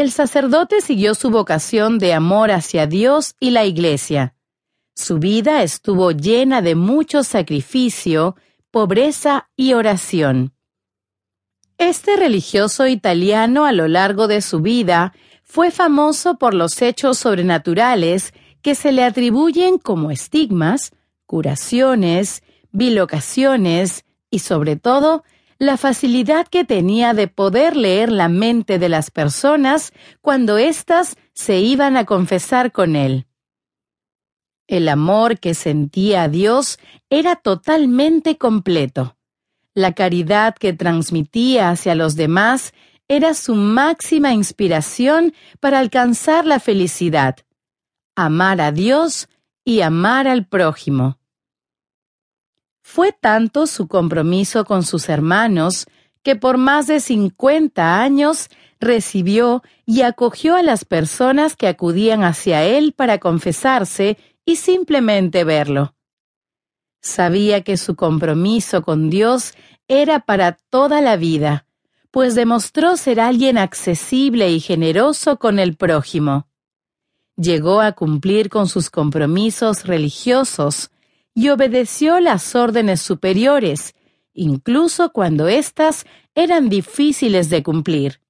el sacerdote siguió su vocación de amor hacia Dios y la Iglesia. Su vida estuvo llena de mucho sacrificio, pobreza y oración. Este religioso italiano a lo largo de su vida fue famoso por los hechos sobrenaturales que se le atribuyen como estigmas, curaciones, bilocaciones y sobre todo la facilidad que tenía de poder leer la mente de las personas cuando éstas se iban a confesar con él. El amor que sentía a Dios era totalmente completo. La caridad que transmitía hacia los demás era su máxima inspiración para alcanzar la felicidad, amar a Dios y amar al prójimo. Fue tanto su compromiso con sus hermanos que por más de 50 años recibió y acogió a las personas que acudían hacia él para confesarse y simplemente verlo. Sabía que su compromiso con Dios era para toda la vida, pues demostró ser alguien accesible y generoso con el prójimo. Llegó a cumplir con sus compromisos religiosos y obedeció las órdenes superiores, incluso cuando éstas eran difíciles de cumplir.